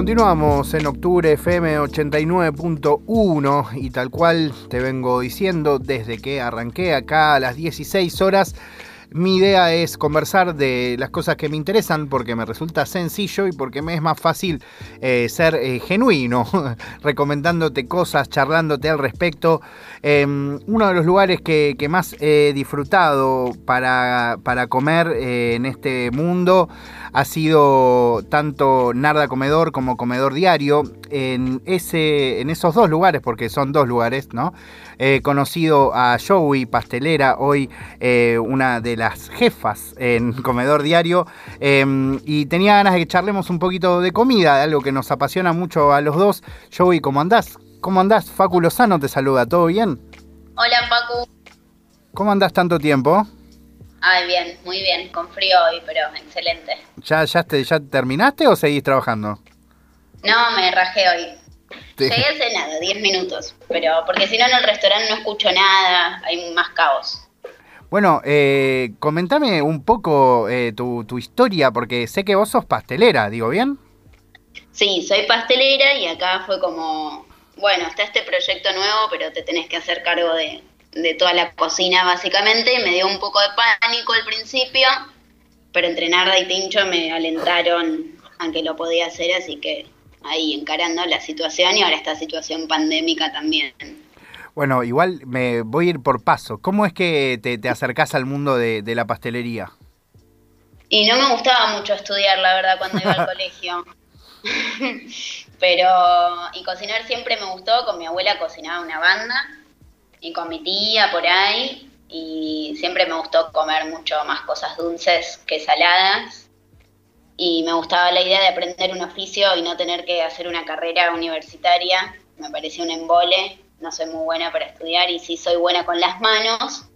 Continuamos en octubre FM 89.1 y tal cual te vengo diciendo desde que arranqué acá a las 16 horas mi idea es conversar de las cosas que me interesan porque me resulta sencillo y porque me es más fácil eh, ser eh, genuino, recomendándote cosas, charlándote al respecto. Em, uno de los lugares que, más he disfrutado para, para comer eh, en este mundo ha sido tanto Narda Comedor como Comedor Diario. En, ese, en esos dos lugares, porque son dos lugares, ¿no? He conocido a Joey Pastelera, hoy una de las jefas en Comedor Diario. Em, y tenía ganas de que charlemos un poquito de comida, algo que nos apasiona mucho a los dos. Joey, ¿cómo andás? ¿Cómo andás? Facu Lozano te saluda, ¿todo bien? Hola, Facu. ¿Cómo andás tanto tiempo? Ay, bien, muy bien, con frío hoy, pero excelente. ¿Ya, ya, te, ya terminaste o seguís trabajando? No, me rajé hoy. Llegué hace nada, 10 minutos, pero porque si no en el restaurante no escucho nada, hay más caos. Bueno, eh, comentame un poco eh, tu, tu, historia, porque sé que vos sos pastelera, ¿digo bien? Sí, soy pastelera y acá fue como, bueno, está este proyecto nuevo, pero te tenés que hacer cargo de, toda la cocina básicamente. Me dio un poco de pánico al principio, pero entre Narda y Tincho me alentaron a que lo podía hacer, así que ahí encarando la situación y ahora esta situación pandémica también. Bueno, igual me voy a ir por paso. ¿Cómo es que te, te acercás al mundo de, la pastelería? Y no me gustaba mucho estudiar, la verdad, cuando iba al colegio. Pero, y cocinar siempre me gustó. Con mi abuela cocinaba una banda y con mi tía por ahí. Y siempre me gustó comer mucho más cosas dulces que saladas. Y me gustaba la idea de aprender un oficio y no tener que hacer una carrera universitaria. Me parecía un embole no soy muy buena para estudiar y sí soy buena con las manos,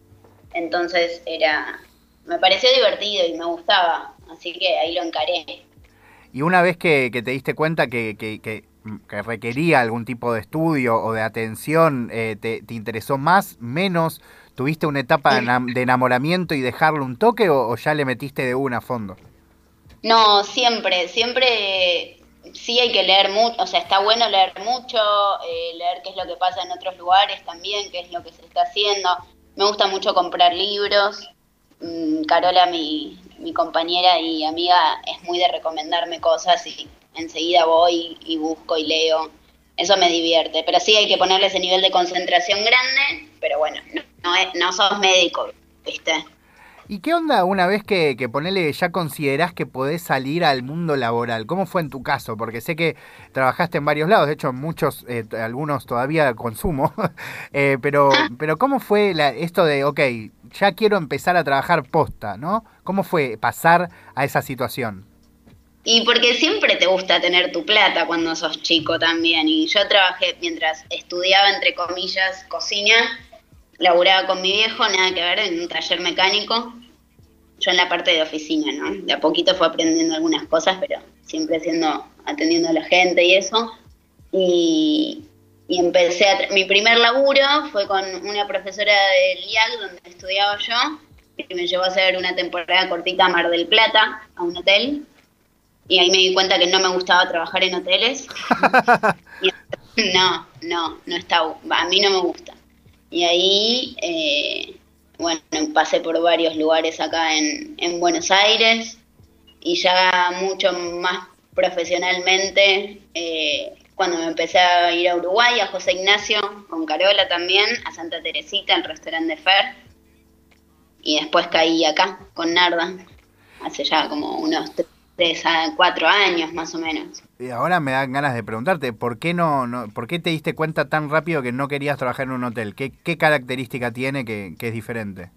entonces era, me pareció divertido y me gustaba, así que ahí lo encaré. Y una vez que, te diste cuenta que, que, requería algún tipo de estudio o de atención, eh, te, interesó más, menos? ¿Tuviste una etapa de enamoramiento y dejarlo un toque o, o ya le metiste de una a fondo? No, siempre, siempre sí hay que leer mucho, o sea, está bueno leer mucho, eh, leer qué es lo que pasa en otros lugares también, qué es lo que se está haciendo. Me gusta mucho comprar libros. Mm, Carola, mi, mi compañera y amiga, es muy de recomendarme cosas y enseguida voy y busco y leo. Eso me divierte, pero sí hay que ponerle ese nivel de concentración grande, pero bueno, no, no, no sos médico, ¿viste? ¿Y qué onda una vez que, que ponele, ya considerás que podés salir al mundo laboral? ¿Cómo fue en tu caso? Porque sé que trabajaste en varios lados, de hecho muchos, eh, algunos todavía consumo, eh, pero, pero ¿cómo fue la, esto de, ok, ya quiero empezar a trabajar posta, ¿no? ¿Cómo fue pasar a esa situación? Y porque siempre te gusta tener tu plata cuando sos chico también. Y yo trabajé mientras estudiaba, entre comillas, cocina laburaba con mi viejo, nada que ver, en un taller mecánico. Yo en la parte de oficina, ¿no? De a poquito fue aprendiendo algunas cosas, pero siempre siendo, atendiendo a la gente y eso. Y, y empecé a... Mi primer laburo fue con una profesora del IAC, donde estudiaba yo, que me llevó a hacer una temporada cortita a Mar del Plata, a un hotel. Y ahí me di cuenta que no me gustaba trabajar en hoteles. no, no, no está... A mí no me gusta. Y ahí, eh, bueno, pasé por varios lugares acá en, en Buenos Aires y ya mucho más profesionalmente, eh, cuando me empecé a ir a Uruguay, a José Ignacio, con Carola también, a Santa Teresita, el restaurante de Fer, y después caí acá con Narda, hace ya como unos tres a cuatro años más o menos. Y ahora me dan ganas de preguntarte, ¿por qué no, no por qué te diste cuenta tan rápido que no querías trabajar en un hotel? ¿Qué, qué característica tiene que, es diferente?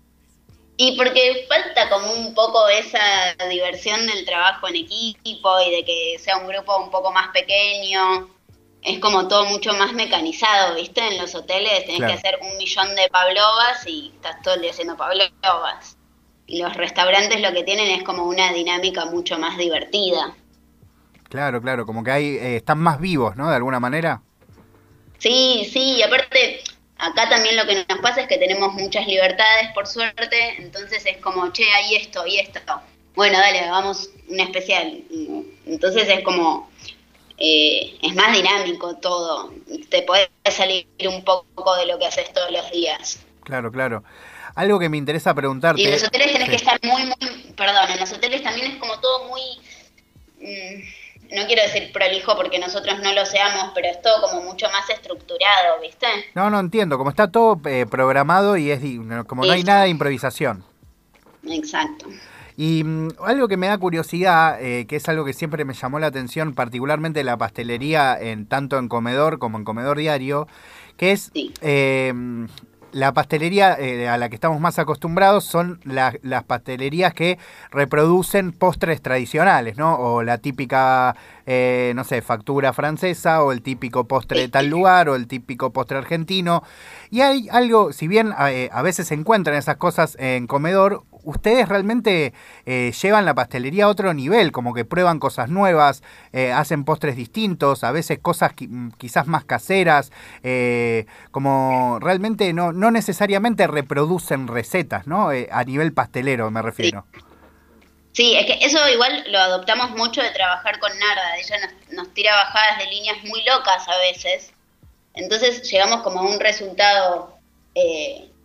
Y porque falta como un poco esa diversión del trabajo en equipo y de que sea un grupo un poco más pequeño. Es como todo mucho más mecanizado, ¿viste? En los hoteles tenés que hacer un millón de pavlovas y estás todo el día haciendo pavlovas. Los restaurantes lo que tienen es como una dinámica mucho más divertida. Claro, claro, como que hay, eh, están más vivos, ¿no? De alguna manera. Sí, sí, y aparte, acá también lo que nos pasa es que tenemos muchas libertades, por suerte, entonces es como, che, hay esto y esto. Bueno, dale, vamos un especial. Entonces es como, eh, es más dinámico todo. Te puedes salir un poco de lo que haces todos los días. Claro, claro. Algo que me interesa preguntarte. Y en los hoteles tenés que estar muy, muy. Perdón, en los hoteles también es como todo muy. Mm, no quiero decir prolijo porque nosotros no lo seamos, pero es todo como mucho más estructurado, ¿viste? No, no entiendo. Como está todo eh, programado y es como no hay nada de improvisación. Exacto. Y mm, algo que me da curiosidad, eh, que es algo que siempre me llamó la atención, particularmente la pastelería, en tanto en comedor como en comedor diario, que es eh, la pastelería eh, a la que estamos más acostumbrados son las pastelerías que reproducen postres tradicionales, ¿no? O la típica, no sé, factura francesa, o el típico postre de tal lugar, o el típico postre argentino. Y hay algo, si bien a veces se encuentran esas cosas en comedor, ustedes realmente eh, llevan la pastelería a otro nivel, como que prueban cosas nuevas, eh, hacen postres distintos, a veces cosas mm, quizás más caseras, eh, como realmente no, no necesariamente reproducen recetas, ¿no? a nivel pastelero me refiero. Sí. es que eso igual lo adoptamos mucho de trabajar con Narda, ella nos, nos tira bajadas de líneas muy locas a veces, entonces llegamos como a un resultado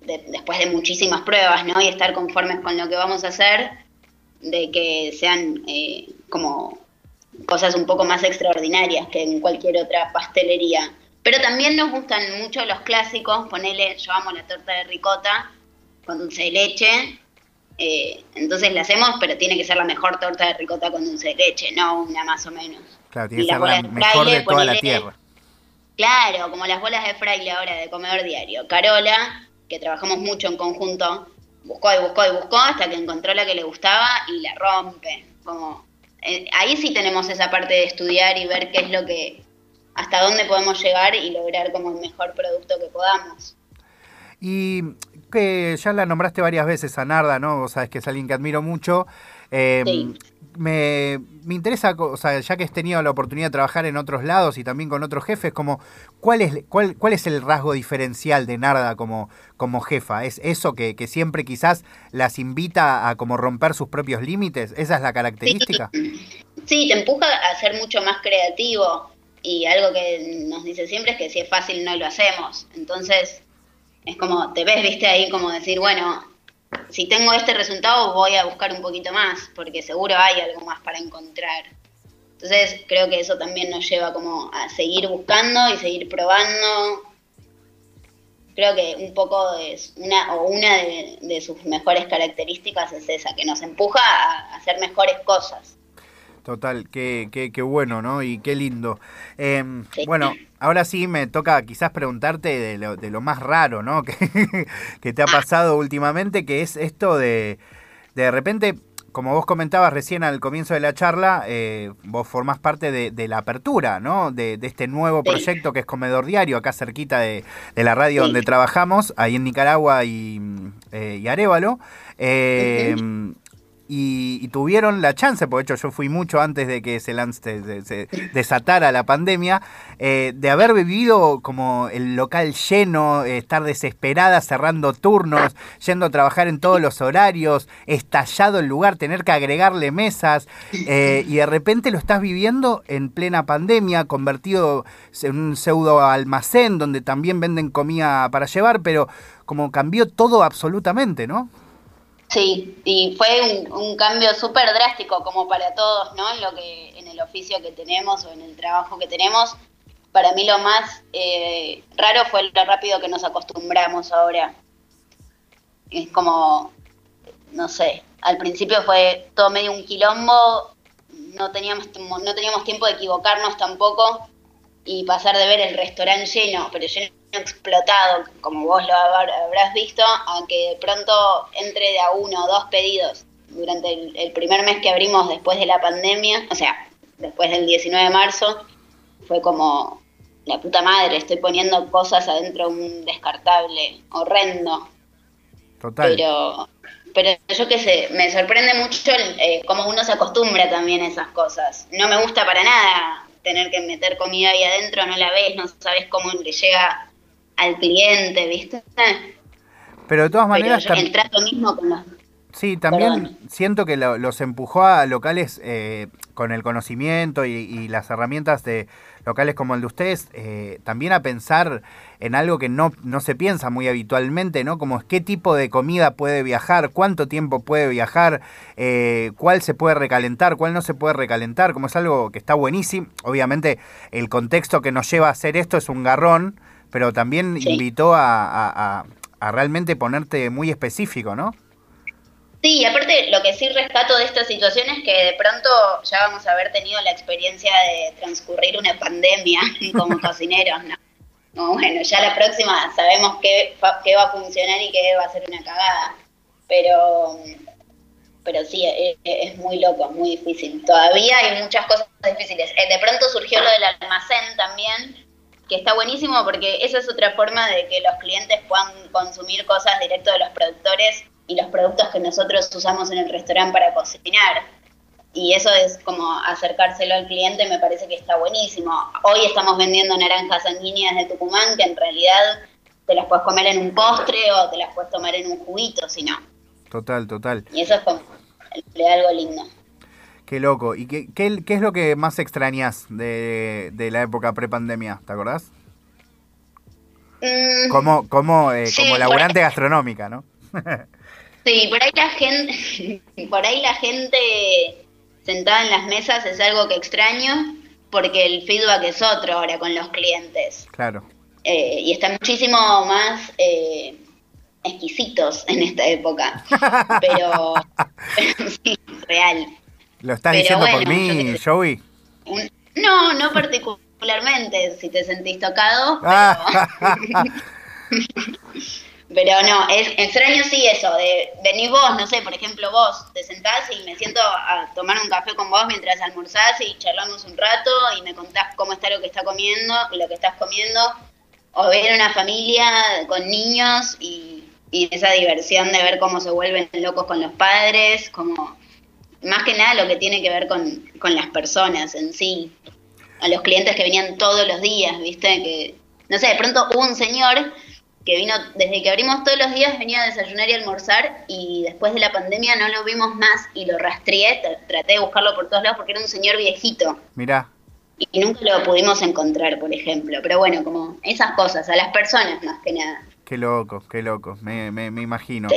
después de muchísimas pruebas, ¿no? Y estar conformes con lo que vamos a hacer, de que sean eh, como cosas un poco más extraordinarias que en cualquier otra pastelería. Pero también nos gustan mucho los clásicos, ponele, yo amo la torta de ricota con dulce de leche, eh, entonces la hacemos, pero tiene que ser la mejor torta de ricota con dulce de leche, no una más o menos. Claro, tiene que ser la mejor de toda la tierra. Claro, como las bolas de fraile ahora de comedor diario. Carola, que trabajamos mucho en conjunto, buscó y buscó y buscó hasta que encontró la que le gustaba y la rompe. Como, eh, ahí sí tenemos esa parte de estudiar y ver qué es lo que, hasta dónde podemos llegar y lograr como el mejor producto que podamos. Y que ya la nombraste varias veces a Narda, ¿no? O sabes que es alguien que admiro mucho. Eh, sí me, me, interesa, o sea, ya que has tenido la oportunidad de trabajar en otros lados y también con otros jefes, como ¿cuál es, cuál, cuál es el rasgo diferencial de Narda como, como jefa? ¿Es eso que, que siempre quizás las invita a como romper sus propios límites? ¿Esa es la característica? Sí. te empuja a ser mucho más creativo y algo que nos dice siempre es que si es fácil no lo hacemos. Entonces, es como, te ves, viste, ahí como decir, bueno, si tengo este resultado voy a buscar un poquito más, porque seguro hay algo más para encontrar. Entonces creo que eso también nos lleva como a seguir buscando y seguir probando. Creo que un poco es una o una de, sus mejores características es esa, que nos empuja a hacer mejores cosas. Total, qué, qué, qué bueno, ¿no? Y qué lindo. Em, bueno, ahora sí me toca quizás preguntarte de lo, de lo más raro, ¿no? que, te ha pasado últimamente, que es esto de, de repente, como vos comentabas recién al comienzo de la charla, eh, vos formás parte de, la apertura, ¿no? De, este nuevo proyecto que es Comedor Diario, acá cerquita de, la radio donde trabajamos, ahí en Nicaragua y, eh, y Arevalo. Eh, y, tuvieron la chance, por hecho yo fui mucho antes de que se, lance, se, desatara la pandemia, eh, de haber vivido como el local lleno, estar desesperada cerrando turnos, yendo a trabajar en todos los horarios, estallado el lugar, tener que agregarle mesas, eh, y de repente lo estás viviendo en plena pandemia, convertido en un pseudo almacén donde también venden comida para llevar, pero como cambió todo absolutamente, ¿no? Sí, y fue un, cambio súper drástico como para todos, ¿no? En lo que, en el oficio que tenemos o en el trabajo que tenemos. Para mí lo más eh, raro fue lo rápido que nos acostumbramos ahora. Es como, no sé, al principio fue todo medio un quilombo, no teníamos, no teníamos tiempo de equivocarnos tampoco y pasar de ver el restaurante lleno, pero lleno explotado, como vos lo habrás visto, a que de pronto entre de a uno o dos pedidos durante el, primer mes que abrimos después de la pandemia, o sea, después del 19 de marzo, fue como, la puta madre, estoy poniendo cosas adentro de un descartable horrendo. Total. Pero, pero yo qué sé, me sorprende mucho eh, cómo uno se acostumbra también a esas cosas. No me gusta para nada tener que meter comida ahí adentro, no la ves, no sabes cómo le llega al cliente, ¿viste? Pero de todas maneras... el trato mismo con los... Sí, también siento que los empujó a locales eh, con el conocimiento y, las herramientas de locales como el de ustedes, eh, también a pensar en algo que no, no se piensa muy habitualmente, ¿no? Como es qué tipo de comida puede viajar, cuánto tiempo puede viajar, eh, cuál se puede recalentar, cuál no se puede recalentar, como es algo que está buenísimo. Obviamente el contexto que nos lleva a hacer esto es un garrón, pero también invitó a, a realmente ponerte muy específico, ¿no? Sí, aparte lo que sí rescato de esta situación es que de pronto ya vamos a haber tenido la experiencia de transcurrir una pandemia como cocineros, ¿no? bueno, ya la próxima sabemos qué, qué va a funcionar y qué va a ser una cagada. Pero, pero sí, es, es muy loco, muy difícil. Todavía hay muchas cosas difíciles. Eh, de pronto surgió lo del almacén también, que está buenísimo porque esa es otra forma de que los clientes puedan consumir cosas directo de los productores y los productos que nosotros usamos en el restaurante para cocinar. Y eso es como acercárselo al cliente, me parece que está buenísimo. Hoy estamos vendiendo naranjas sanguíneas de Tucumán que en realidad te las puedes comer en un postre o te las puedes tomar en un juguito, si no. Total, total. Y eso es como algo lindo. Qué loco. ¿Y qué, qué, qué es lo que más extrañas de, de la época prepandemia? ¿Te acordás? Mm, como como, eh, como laburante gastronómica, ¿no? Sí, por ahí la gente, por ahí la gente sentada en las mesas es algo que extraño porque el feedback es otro ahora con los clientes. Claro. Eh, y están muchísimo más eh, exquisitos en esta época. Pero, sí, real. ¿Lo estás diciendo por mí, Joey? no, no particularmente, si te sentís tocado. Pero... Pero no, es extraño sí eso, de venís vos, no sé, por ejemplo vos, te sentás y me siento a tomar un café con vos mientras almorzás y charlamos un rato y me contás cómo está lo que está comiendo, lo que estás comiendo, o ver una familia con niños y, y esa diversión de ver cómo se vuelven locos con los padres, como más que nada lo que tiene que ver con, con las personas en sí, a los clientes que venían todos los días, viste, que, no sé, de pronto hubo un señor que vino desde que abrimos todos los días, venía a desayunar y almorzar y después de la pandemia no lo vimos más y lo rastreé, traté de buscarlo por todos lados porque era un señor viejito. Mirá. Y nunca lo pudimos encontrar, por ejemplo. Pero bueno, como esas cosas, a las personas más que nada. Qué loco, qué loco, me, me, me imagino.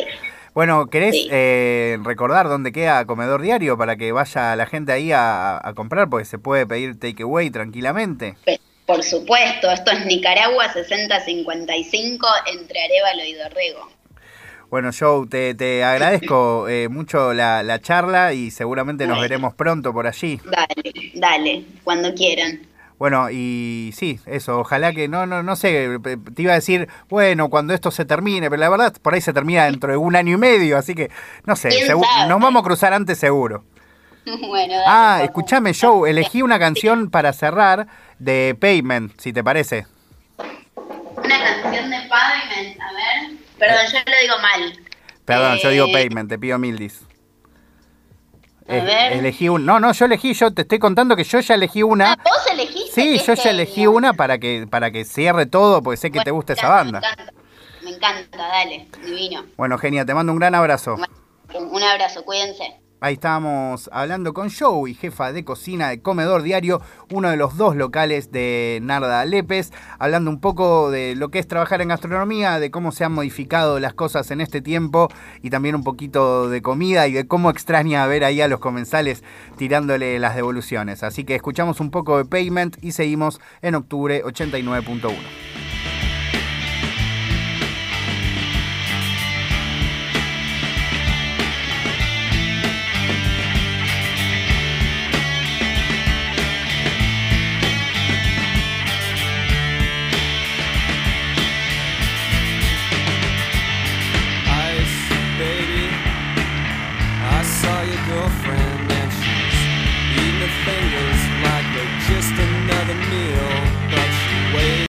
Bueno, ¿querés eh, recordar dónde queda Comedor Diario para que vaya la gente ahí a, a comprar? Porque se puede pedir takeaway tranquilamente. Por supuesto, esto es Nicaragua 6055 entre Arevalo y Dorrego. Bueno, Joe, te, te agradezco eh, mucho la, la, charla y seguramente nos veremos pronto por allí. Dale, dale, cuando quieran. Bueno, y sí, eso, ojalá que no, no, no sé, te iba a decir, bueno, cuando esto se termine, pero la verdad, por ahí se termina dentro de un año y medio, así que, no sé, nos vamos a cruzar antes seguro. Bueno, ah, escúchame, Joe, elegí una canción para cerrar de Payment, si te parece. Una canción de Payment, a ver. Perdón, yo lo digo mal. Perdón, yo digo eh, Payment, te pido mil dis. A ver. Elegí un, no, no, yo elegí, yo te estoy contando que yo ya elegí una. Ah, ¿Vos elegiste? Sí, yo ya elegí una para que, para que cierre todo, porque sé que te gusta esa banda. Me encanta, me encanta, dale, divino. Bueno, genia, te mando un gran abrazo. Un abrazo, cuídense. Ahí estamos hablando con Joey, jefa de cocina de Comedor Diario, uno de los dos locales de Narda Lepes, hablando un poco de lo que es trabajar en gastronomía, de cómo se han modificado las cosas en este tiempo y también un poquito de comida y de cómo extraña ver ahí a los comensales tirándole las devoluciones. Así que escuchamos un poco de Payment y seguimos en octubre 89.1.